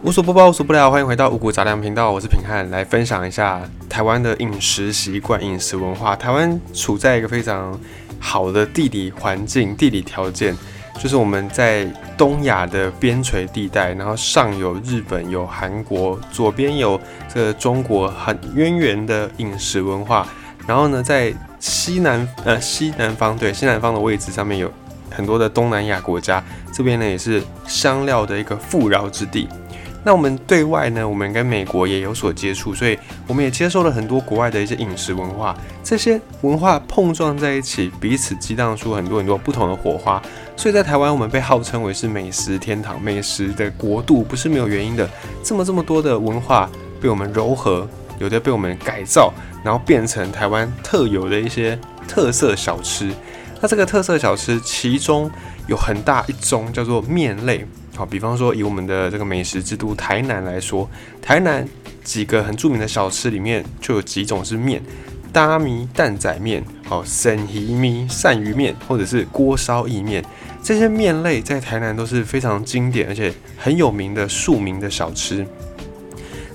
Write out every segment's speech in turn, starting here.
无所不包，无所不聊，欢迎回到五谷杂粮频道，我是平汉，来分享一下台湾的饮食习惯、饮食文化。台湾处在一个非常好的地理环境、地理条件，就是我们在东亚的边陲地带，然后上有日本、有韩国，左边有这个中国很渊源的饮食文化，然后呢，在西南呃西南方对西南方的位置上面有很多的东南亚国家，这边呢也是香料的一个富饶之地。那我们对外呢，我们跟美国也有所接触，所以我们也接受了很多国外的一些饮食文化，这些文化碰撞在一起，彼此激荡出很多很多不同的火花。所以在台湾，我们被号称为是美食天堂、美食的国度，不是没有原因的。这么这么多的文化被我们糅合，有的被我们改造，然后变成台湾特有的一些特色小吃。那这个特色小吃，其中有很大一宗叫做面类。好，比方说以我们的这个美食之都台南来说，台南几个很著名的小吃里面就有几种是面，大米蛋仔面、好生鱼米鳝鱼面，或者是锅烧意面，这些面类在台南都是非常经典而且很有名的庶民的小吃。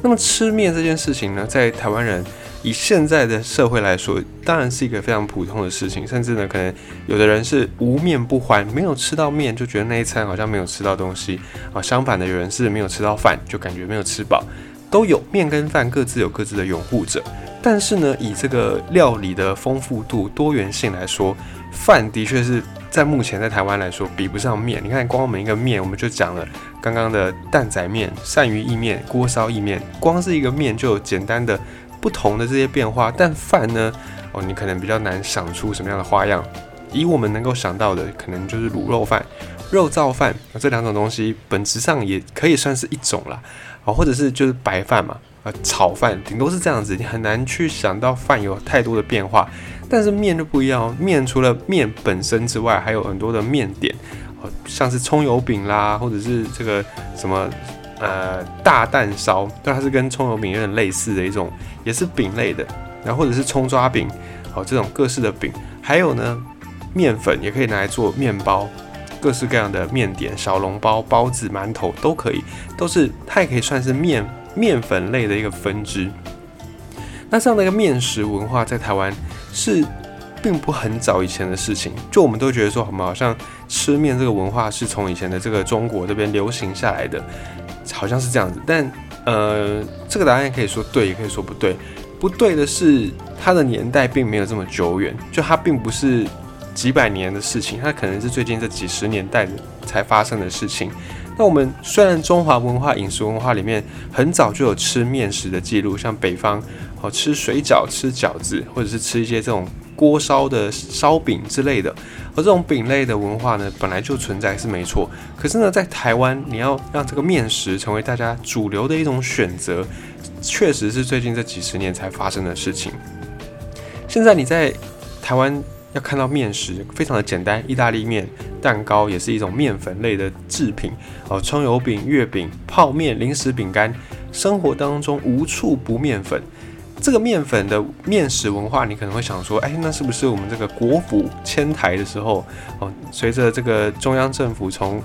那么吃面这件事情呢，在台湾人。以现在的社会来说，当然是一个非常普通的事情，甚至呢，可能有的人是无面不欢，没有吃到面就觉得那一餐好像没有吃到东西啊。相反的，有人是没有吃到饭就感觉没有吃饱，都有面跟饭各自有各自的拥护者。但是呢，以这个料理的丰富度、多元性来说，饭的确是在目前在台湾来说比不上面。你看，光我们一个面，我们就讲了刚刚的蛋仔面、鳝鱼意面、锅烧意面，光是一个面就简单的。不同的这些变化，但饭呢？哦，你可能比较难想出什么样的花样。以我们能够想到的，可能就是卤肉饭、肉燥饭这两种东西，本质上也可以算是一种啦。啊，或者是就是白饭嘛，啊，炒饭，顶多是这样子，你很难去想到饭有太多的变化。但是面就不一样，面除了面本身之外，还有很多的面点，哦，像是葱油饼啦，或者是这个什么。呃，大蛋烧，对，它是跟葱油饼有点类似的一种，也是饼类的，然后或者是葱抓饼，哦，这种各式的饼，还有呢，面粉也可以拿来做面包，各式各样的面点，小笼包、包子、馒头都可以，都是它也可以算是面面粉类的一个分支。那这样的一个面食文化在台湾是并不很早以前的事情，就我们都觉得说，好像吃面这个文化是从以前的这个中国这边流行下来的。好像是这样子，但呃，这个答案可以说对，也可以说不对。不对的是，它的年代并没有这么久远，就它并不是几百年的事情，它可能是最近这几十年代才发生的事情。那我们虽然中华文化饮食文化里面很早就有吃面食的记录，像北方哦吃水饺、吃饺子，或者是吃一些这种。锅烧的烧饼之类的，而这种饼类的文化呢，本来就存在是没错。可是呢，在台湾，你要让这个面食成为大家主流的一种选择，确实是最近这几十年才发生的事情。现在你在台湾要看到面食，非常的简单，意大利面、蛋糕也是一种面粉类的制品哦，葱油饼、月饼、泡面、零食、饼干，生活当中无处不面粉。这个面粉的面食文化，你可能会想说，哎，那是不是我们这个国府迁台的时候，哦，随着这个中央政府从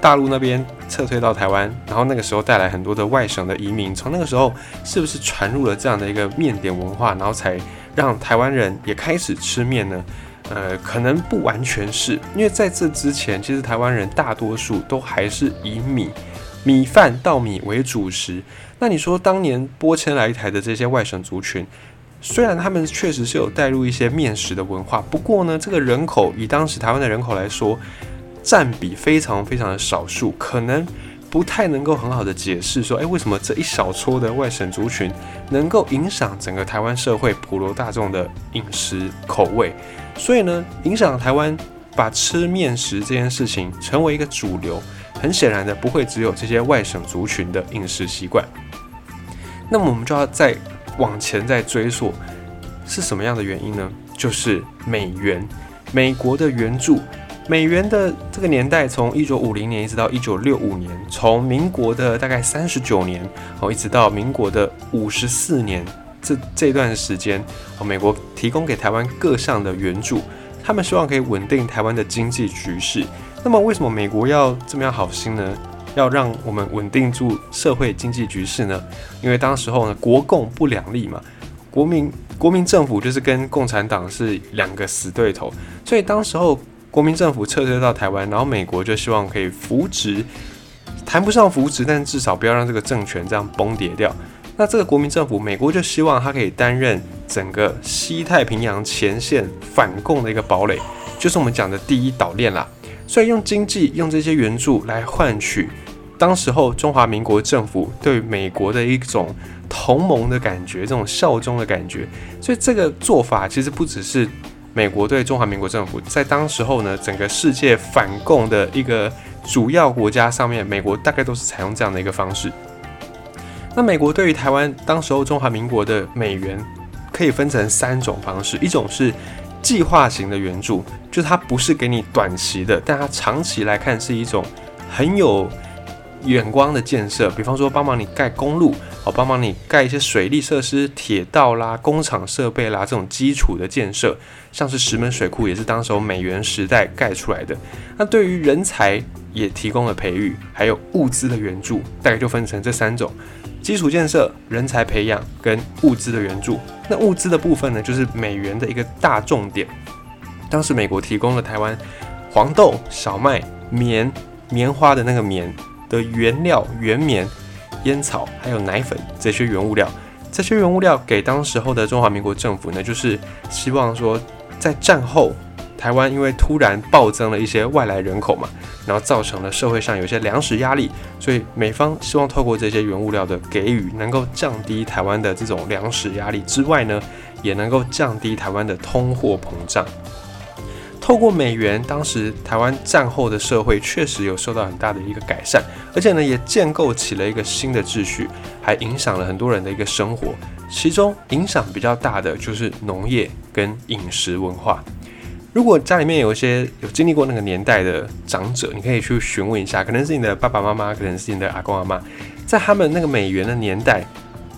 大陆那边撤退到台湾，然后那个时候带来很多的外省的移民，从那个时候是不是传入了这样的一个面点文化，然后才让台湾人也开始吃面呢？呃，可能不完全是因为在这之前，其实台湾人大多数都还是以米。米饭稻米为主食，那你说当年拨迁来台的这些外省族群，虽然他们确实是有带入一些面食的文化，不过呢，这个人口以当时台湾的人口来说，占比非常非常的少数，可能不太能够很好的解释说，诶，为什么这一小撮的外省族群能够影响整个台湾社会普罗大众的饮食口味？所以呢，影响台湾把吃面食这件事情成为一个主流。很显然的，不会只有这些外省族群的饮食习惯。那么我们就要再往前再追溯，是什么样的原因呢？就是美元，美国的援助。美元的这个年代，从一九五零年一直到一九六五年，从民国的大概三十九年哦，一直到民国的五十四年，这这段时间，美国提供给台湾各项的援助，他们希望可以稳定台湾的经济局势。那么为什么美国要这么样好心呢？要让我们稳定住社会经济局势呢？因为当时候呢，国共不两立嘛，国民国民政府就是跟共产党是两个死对头，所以当时候国民政府撤退到台湾，然后美国就希望可以扶植，谈不上扶植，但至少不要让这个政权这样崩跌掉。那这个国民政府，美国就希望他可以担任整个西太平洋前线反共的一个堡垒，就是我们讲的第一岛链啦。所以用经济、用这些援助来换取当时候中华民国政府对美国的一种同盟的感觉，这种效忠的感觉。所以这个做法其实不只是美国对中华民国政府，在当时候呢，整个世界反共的一个主要国家上面，美国大概都是采用这样的一个方式。那美国对于台湾当时候中华民国的美元可以分成三种方式，一种是。计划型的援助，就是它不是给你短期的，但它长期来看是一种很有眼光的建设。比方说，帮忙你盖公路，哦，帮忙你盖一些水利设施、铁道啦、工厂设备啦，这种基础的建设，像是石门水库也是当时美元时代盖出来的。那对于人才也提供了培育，还有物资的援助，大概就分成这三种。基础建设、人才培养跟物资的援助，那物资的部分呢，就是美元的一个大重点。当时美国提供了台湾黄豆、小麦、棉、棉花的那个棉的原料原棉、烟草，还有奶粉这些原物料。这些原物料给当时候的中华民国政府呢，就是希望说，在战后。台湾因为突然暴增了一些外来人口嘛，然后造成了社会上有些粮食压力，所以美方希望透过这些原物料的给予，能够降低台湾的这种粮食压力之外呢，也能够降低台湾的通货膨胀。透过美元，当时台湾战后的社会确实有受到很大的一个改善，而且呢，也建构起了一个新的秩序，还影响了很多人的一个生活。其中影响比较大的就是农业跟饮食文化。如果家里面有一些有经历过那个年代的长者，你可以去询问一下，可能是你的爸爸妈妈，可能是你的阿公阿妈，在他们那个美元的年代，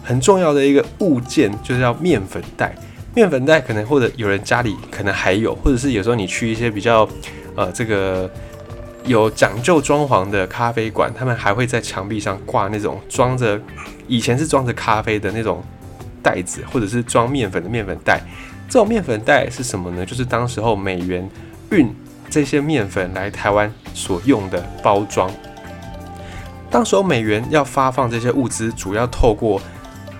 很重要的一个物件就是要面粉袋。面粉袋可能或者有人家里可能还有，或者是有时候你去一些比较呃这个有讲究装潢的咖啡馆，他们还会在墙壁上挂那种装着以前是装着咖啡的那种袋子，或者是装面粉的面粉袋。这种面粉袋是什么呢？就是当时候美元运这些面粉来台湾所用的包装。当时候美元要发放这些物资，主要透过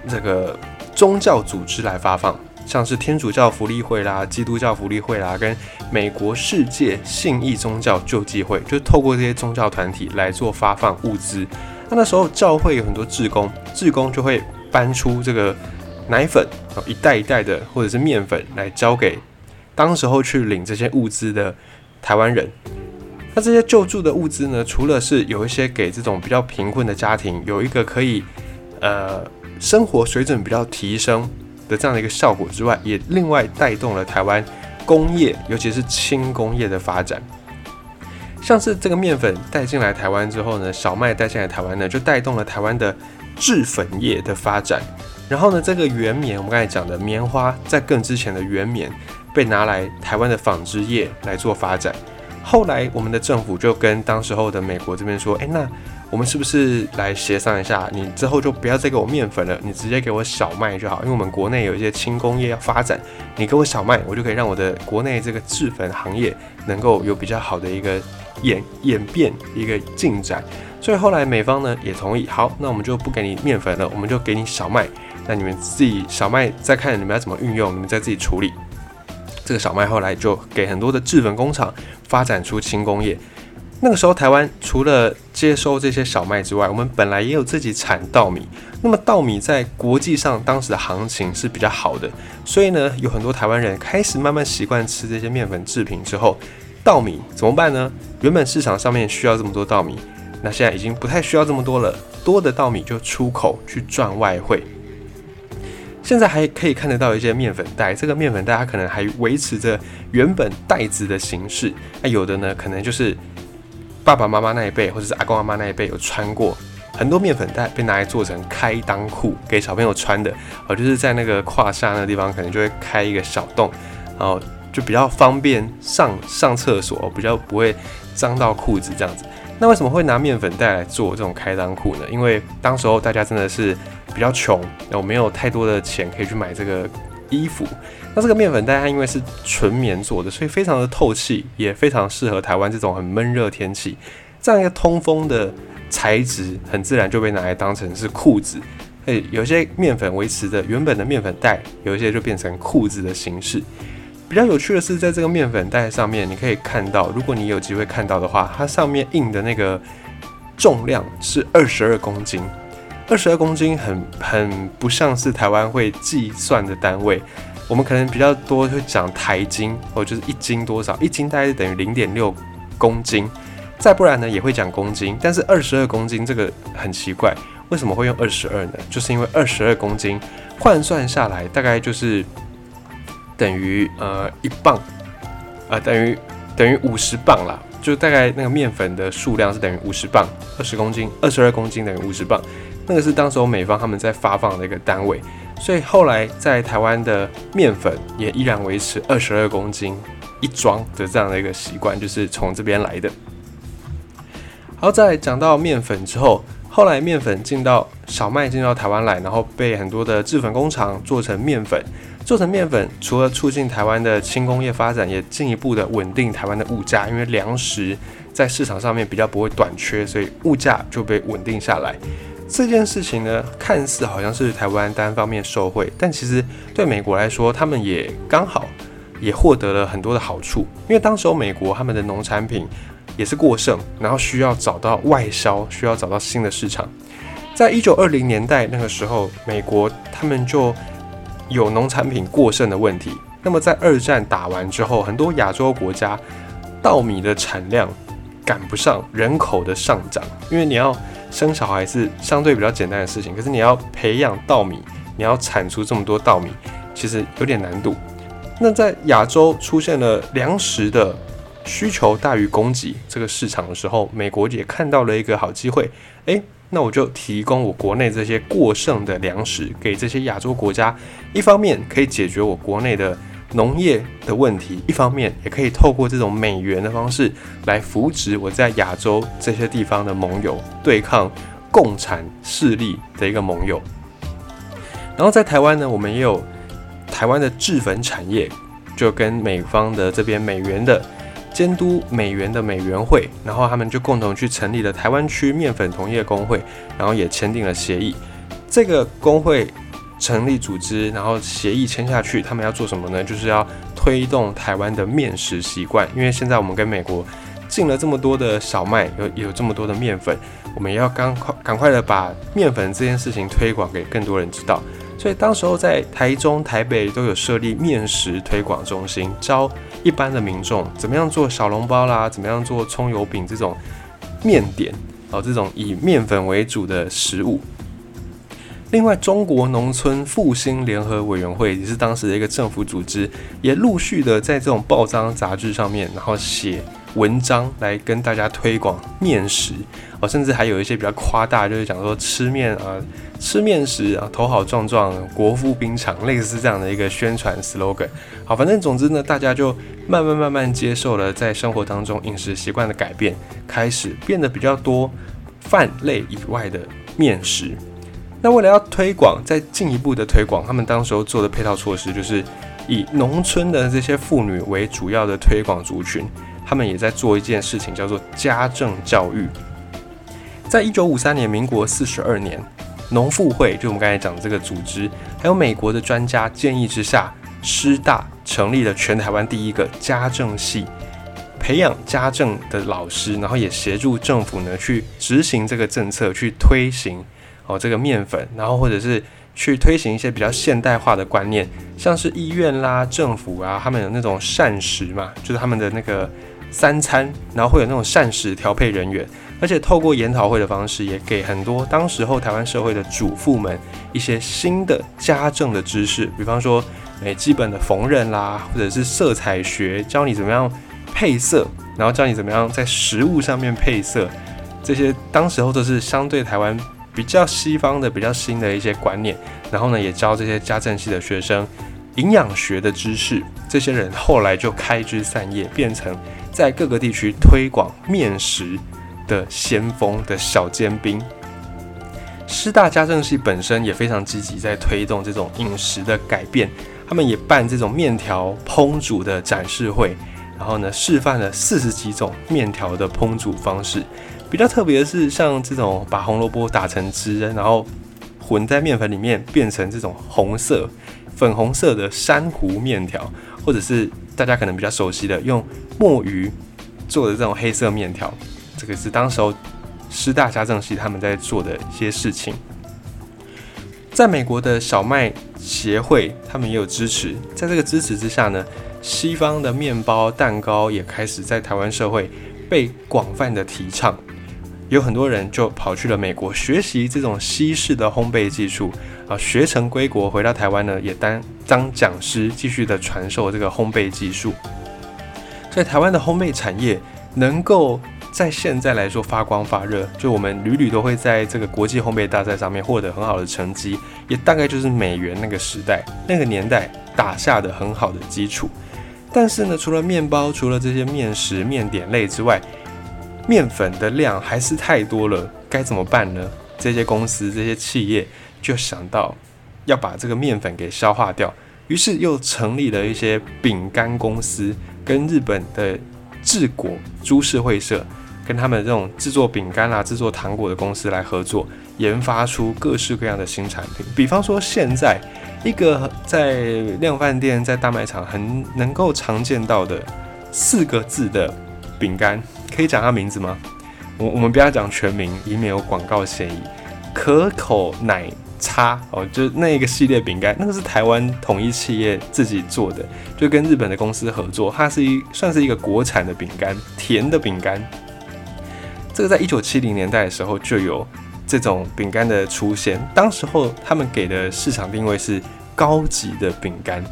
这个宗教组织来发放，像是天主教福利会啦、基督教福利会啦，跟美国世界信义宗教救济会，就透过这些宗教团体来做发放物资。那那时候教会有很多志工，志工就会搬出这个。奶粉一袋一袋的，或者是面粉来交给当时候去领这些物资的台湾人。那这些救助的物资呢，除了是有一些给这种比较贫困的家庭有一个可以呃生活水准比较提升的这样的一个效果之外，也另外带动了台湾工业，尤其是轻工业的发展。像是这个面粉带进来台湾之后呢，小麦带进来台湾呢，就带动了台湾的制粉业的发展。然后呢，这个原棉，我们刚才讲的棉花，在更之前的原棉被拿来台湾的纺织业来做发展。后来，我们的政府就跟当时候的美国这边说：“哎，那我们是不是来协商一下？你之后就不要再给我面粉了，你直接给我小麦就好。因为我们国内有一些轻工业要发展，你给我小麦，我就可以让我的国内这个制粉行业能够有比较好的一个演演变一个进展。所以后来美方呢也同意，好，那我们就不给你面粉了，我们就给你小麦。”那你们自己小麦再看你们要怎么运用，你们再自己处理。这个小麦后来就给很多的制粉工厂发展出轻工业。那个时候台湾除了接收这些小麦之外，我们本来也有自己产稻米。那么稻米在国际上当时的行情是比较好的，所以呢，有很多台湾人开始慢慢习惯吃这些面粉制品之后，稻米怎么办呢？原本市场上面需要这么多稻米，那现在已经不太需要这么多了，多的稻米就出口去赚外汇。现在还可以看得到一些面粉袋，这个面粉袋它可能还维持着原本袋子的形式。那有的呢，可能就是爸爸妈妈那一辈，或者是阿公阿妈那一辈有穿过，很多面粉袋被拿来做成开裆裤给小朋友穿的，哦，就是在那个胯下那个地方可能就会开一个小洞，然后就比较方便上上厕所，比较不会脏到裤子这样子。那为什么会拿面粉袋来做这种开裆裤呢？因为当时候大家真的是比较穷，我没有太多的钱可以去买这个衣服。那这个面粉袋它因为是纯棉做的，所以非常的透气，也非常适合台湾这种很闷热天气。这样一个通风的材质，很自然就被拿来当成是裤子。诶，有些面粉维持的原本的面粉袋，有一些就变成裤子的形式。比较有趣的是，在这个面粉袋上面，你可以看到，如果你有机会看到的话，它上面印的那个重量是二十二公斤。二十二公斤很很不像是台湾会计算的单位，我们可能比较多会讲台斤，或就是一斤多少，一斤大概是等于零点六公斤。再不然呢，也会讲公斤，但是二十二公斤这个很奇怪。为什么会用二十二呢？就是因为二十二公斤换算下来大概就是等于呃一磅，呃等于等于五十磅啦，就大概那个面粉的数量是等于五十磅，二十公斤二十二公斤等于五十磅，那个是当时候美方他们在发放的一个单位，所以后来在台湾的面粉也依然维持二十二公斤一装的这样的一个习惯，就是从这边来的。好，在讲到面粉之后。后来面粉进到小麦进到台湾来，然后被很多的制粉工厂做成面粉，做成面粉，除了促进台湾的轻工业发展，也进一步的稳定台湾的物价，因为粮食在市场上面比较不会短缺，所以物价就被稳定下来。这件事情呢，看似好像是台湾单方面受惠，但其实对美国来说，他们也刚好也获得了很多的好处，因为当时候美国他们的农产品。也是过剩，然后需要找到外销，需要找到新的市场。在一九二零年代那个时候，美国他们就有农产品过剩的问题。那么在二战打完之后，很多亚洲国家稻米的产量赶不上人口的上涨，因为你要生小孩是相对比较简单的事情，可是你要培养稻米，你要产出这么多稻米，其实有点难度。那在亚洲出现了粮食的。需求大于供给这个市场的时候，美国也看到了一个好机会。诶，那我就提供我国内这些过剩的粮食给这些亚洲国家，一方面可以解决我国内的农业的问题，一方面也可以透过这种美元的方式来扶植我在亚洲这些地方的盟友，对抗共产势力的一个盟友。然后在台湾呢，我们也有台湾的制粉产业，就跟美方的这边美元的。监督美元的美元会，然后他们就共同去成立了台湾区面粉同业工会，然后也签订了协议。这个工会成立组织，然后协议签下去，他们要做什么呢？就是要推动台湾的面食习惯。因为现在我们跟美国进了这么多的小麦，有有这么多的面粉，我们也要赶快赶快的把面粉这件事情推广给更多人知道。所以当时候在台中、台北都有设立面食推广中心，教一般的民众怎么样做小笼包啦，怎么样做葱油饼这种面点哦，这种以面粉为主的食物。另外，中国农村复兴联合委员会也是当时的一个政府组织，也陆续的在这种报章杂志上面，然后写文章来跟大家推广面食哦，甚至还有一些比较夸大，就是讲说吃面啊。吃面食啊，头好壮壮，国富兵强，类似这样的一个宣传 slogan。好，反正总之呢，大家就慢慢慢慢接受了在生活当中饮食习惯的改变，开始变得比较多饭类以外的面食。那为了要推广，再进一步的推广，他们当时候做的配套措施就是以农村的这些妇女为主要的推广族群，他们也在做一件事情，叫做家政教育。在一九五三年，民国四十二年。农妇会就我们刚才讲的这个组织，还有美国的专家建议之下，师大成立了全台湾第一个家政系，培养家政的老师，然后也协助政府呢去执行这个政策，去推行哦这个面粉，然后或者是去推行一些比较现代化的观念，像是医院啦、政府啊，他们有那种膳食嘛，就是他们的那个三餐，然后会有那种膳食调配人员。而且透过研讨会的方式，也给很多当时候台湾社会的主妇们一些新的家政的知识，比方说，诶，基本的缝纫啦，或者是色彩学，教你怎么样配色，然后教你怎么样在食物上面配色，这些当时候都是相对台湾比较西方的、比较新的一些观念。然后呢，也教这些家政系的学生营养学的知识。这些人后来就开枝散叶，变成在各个地区推广面食。的先锋的小尖兵。师大家政系本身也非常积极在推动这种饮食的改变，他们也办这种面条烹煮的展示会，然后呢示范了四十几种面条的烹煮方式。比较特别的是，像这种把红萝卜打成汁，然后混在面粉里面变成这种红色、粉红色的珊瑚面条，或者是大家可能比较熟悉的用墨鱼做的这种黑色面条，这个是当时候。师大家政系他们在做的一些事情，在美国的小麦协会，他们也有支持。在这个支持之下呢，西方的面包、蛋糕也开始在台湾社会被广泛的提倡。有很多人就跑去了美国学习这种西式的烘焙技术啊，学成归国，回到台湾呢，也当当讲师，继续的传授这个烘焙技术。所以台湾的烘焙产业能够。在现在来说发光发热，就我们屡屡都会在这个国际烘焙大赛上面获得很好的成绩，也大概就是美元那个时代、那个年代打下的很好的基础。但是呢，除了面包、除了这些面食、面点类之外，面粉的量还是太多了，该怎么办呢？这些公司、这些企业就想到要把这个面粉给消化掉，于是又成立了一些饼干公司，跟日本的治果株式会社。跟他们这种制作饼干啊、制作糖果的公司来合作，研发出各式各样的新产品。比方说，现在一个在量饭店、在大卖场很能够常见到的四个字的饼干，可以讲他名字吗？我我们不要讲全名，以免有广告嫌疑。可口奶茶哦，就那一个系列饼干，那个是台湾统一企业自己做的，就跟日本的公司合作，它是一算是一个国产的饼干，甜的饼干。这个在一九七零年代的时候就有这种饼干的出现，当时候他们给的市场定位是高级的饼干，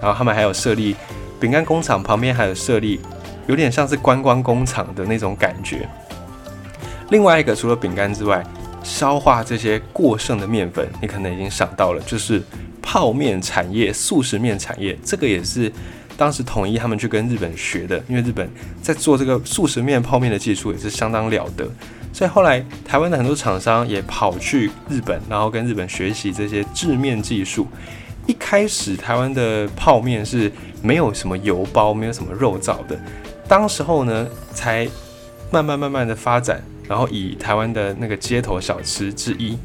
然后他们还有设立饼干工厂，旁边还有设立有点像是观光工厂的那种感觉。另外一个除了饼干之外，消化这些过剩的面粉，你可能已经想到了，就是泡面产业、速食面产业，这个也是。当时统一他们去跟日本学的，因为日本在做这个速食面泡面的技术也是相当了得，所以后来台湾的很多厂商也跑去日本，然后跟日本学习这些制面技术。一开始台湾的泡面是没有什么油包，没有什么肉燥的，当时候呢才慢慢慢慢的发展，然后以台湾的那个街头小吃之一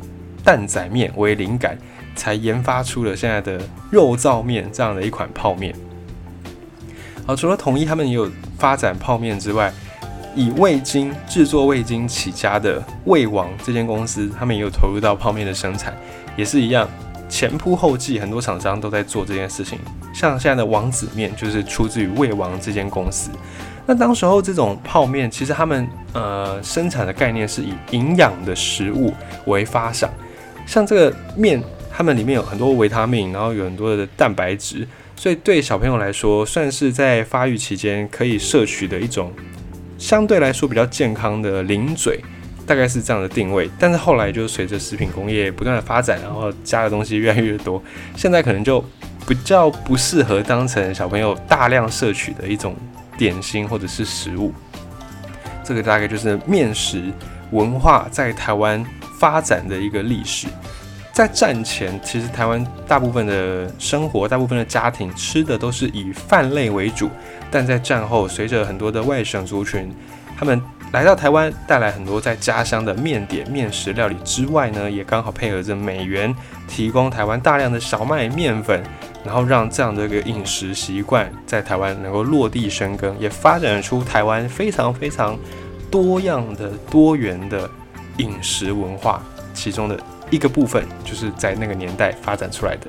蛋仔面为灵感，才研发出了现在的肉燥面这样的一款泡面。好，除了统一他们也有发展泡面之外，以味精制作味精起家的味王这间公司，他们也有投入到泡面的生产，也是一样前仆后继，很多厂商都在做这件事情。像现在的王子面就是出自于味王这间公司。那当时候这种泡面，其实他们呃生产的概念是以营养的食物为发想，像这个面，他们里面有很多维他命，然后有很多的蛋白质。所以对小朋友来说，算是在发育期间可以摄取的一种相对来说比较健康的零嘴，大概是这样的定位。但是后来就随着食品工业不断的发展，然后加的东西越来越多，现在可能就比较不适合当成小朋友大量摄取的一种点心或者是食物。这个大概就是面食文化在台湾发展的一个历史。在战前，其实台湾大部分的生活，大部分的家庭吃的都是以饭类为主。但在战后，随着很多的外省族群，他们来到台湾，带来很多在家乡的面点、面食料理之外呢，也刚好配合着美元提供台湾大量的小麦面粉，然后让这样的一个饮食习惯在台湾能够落地生根，也发展出台湾非常非常多样的多元的饮食文化，其中的。一个部分就是在那个年代发展出来的。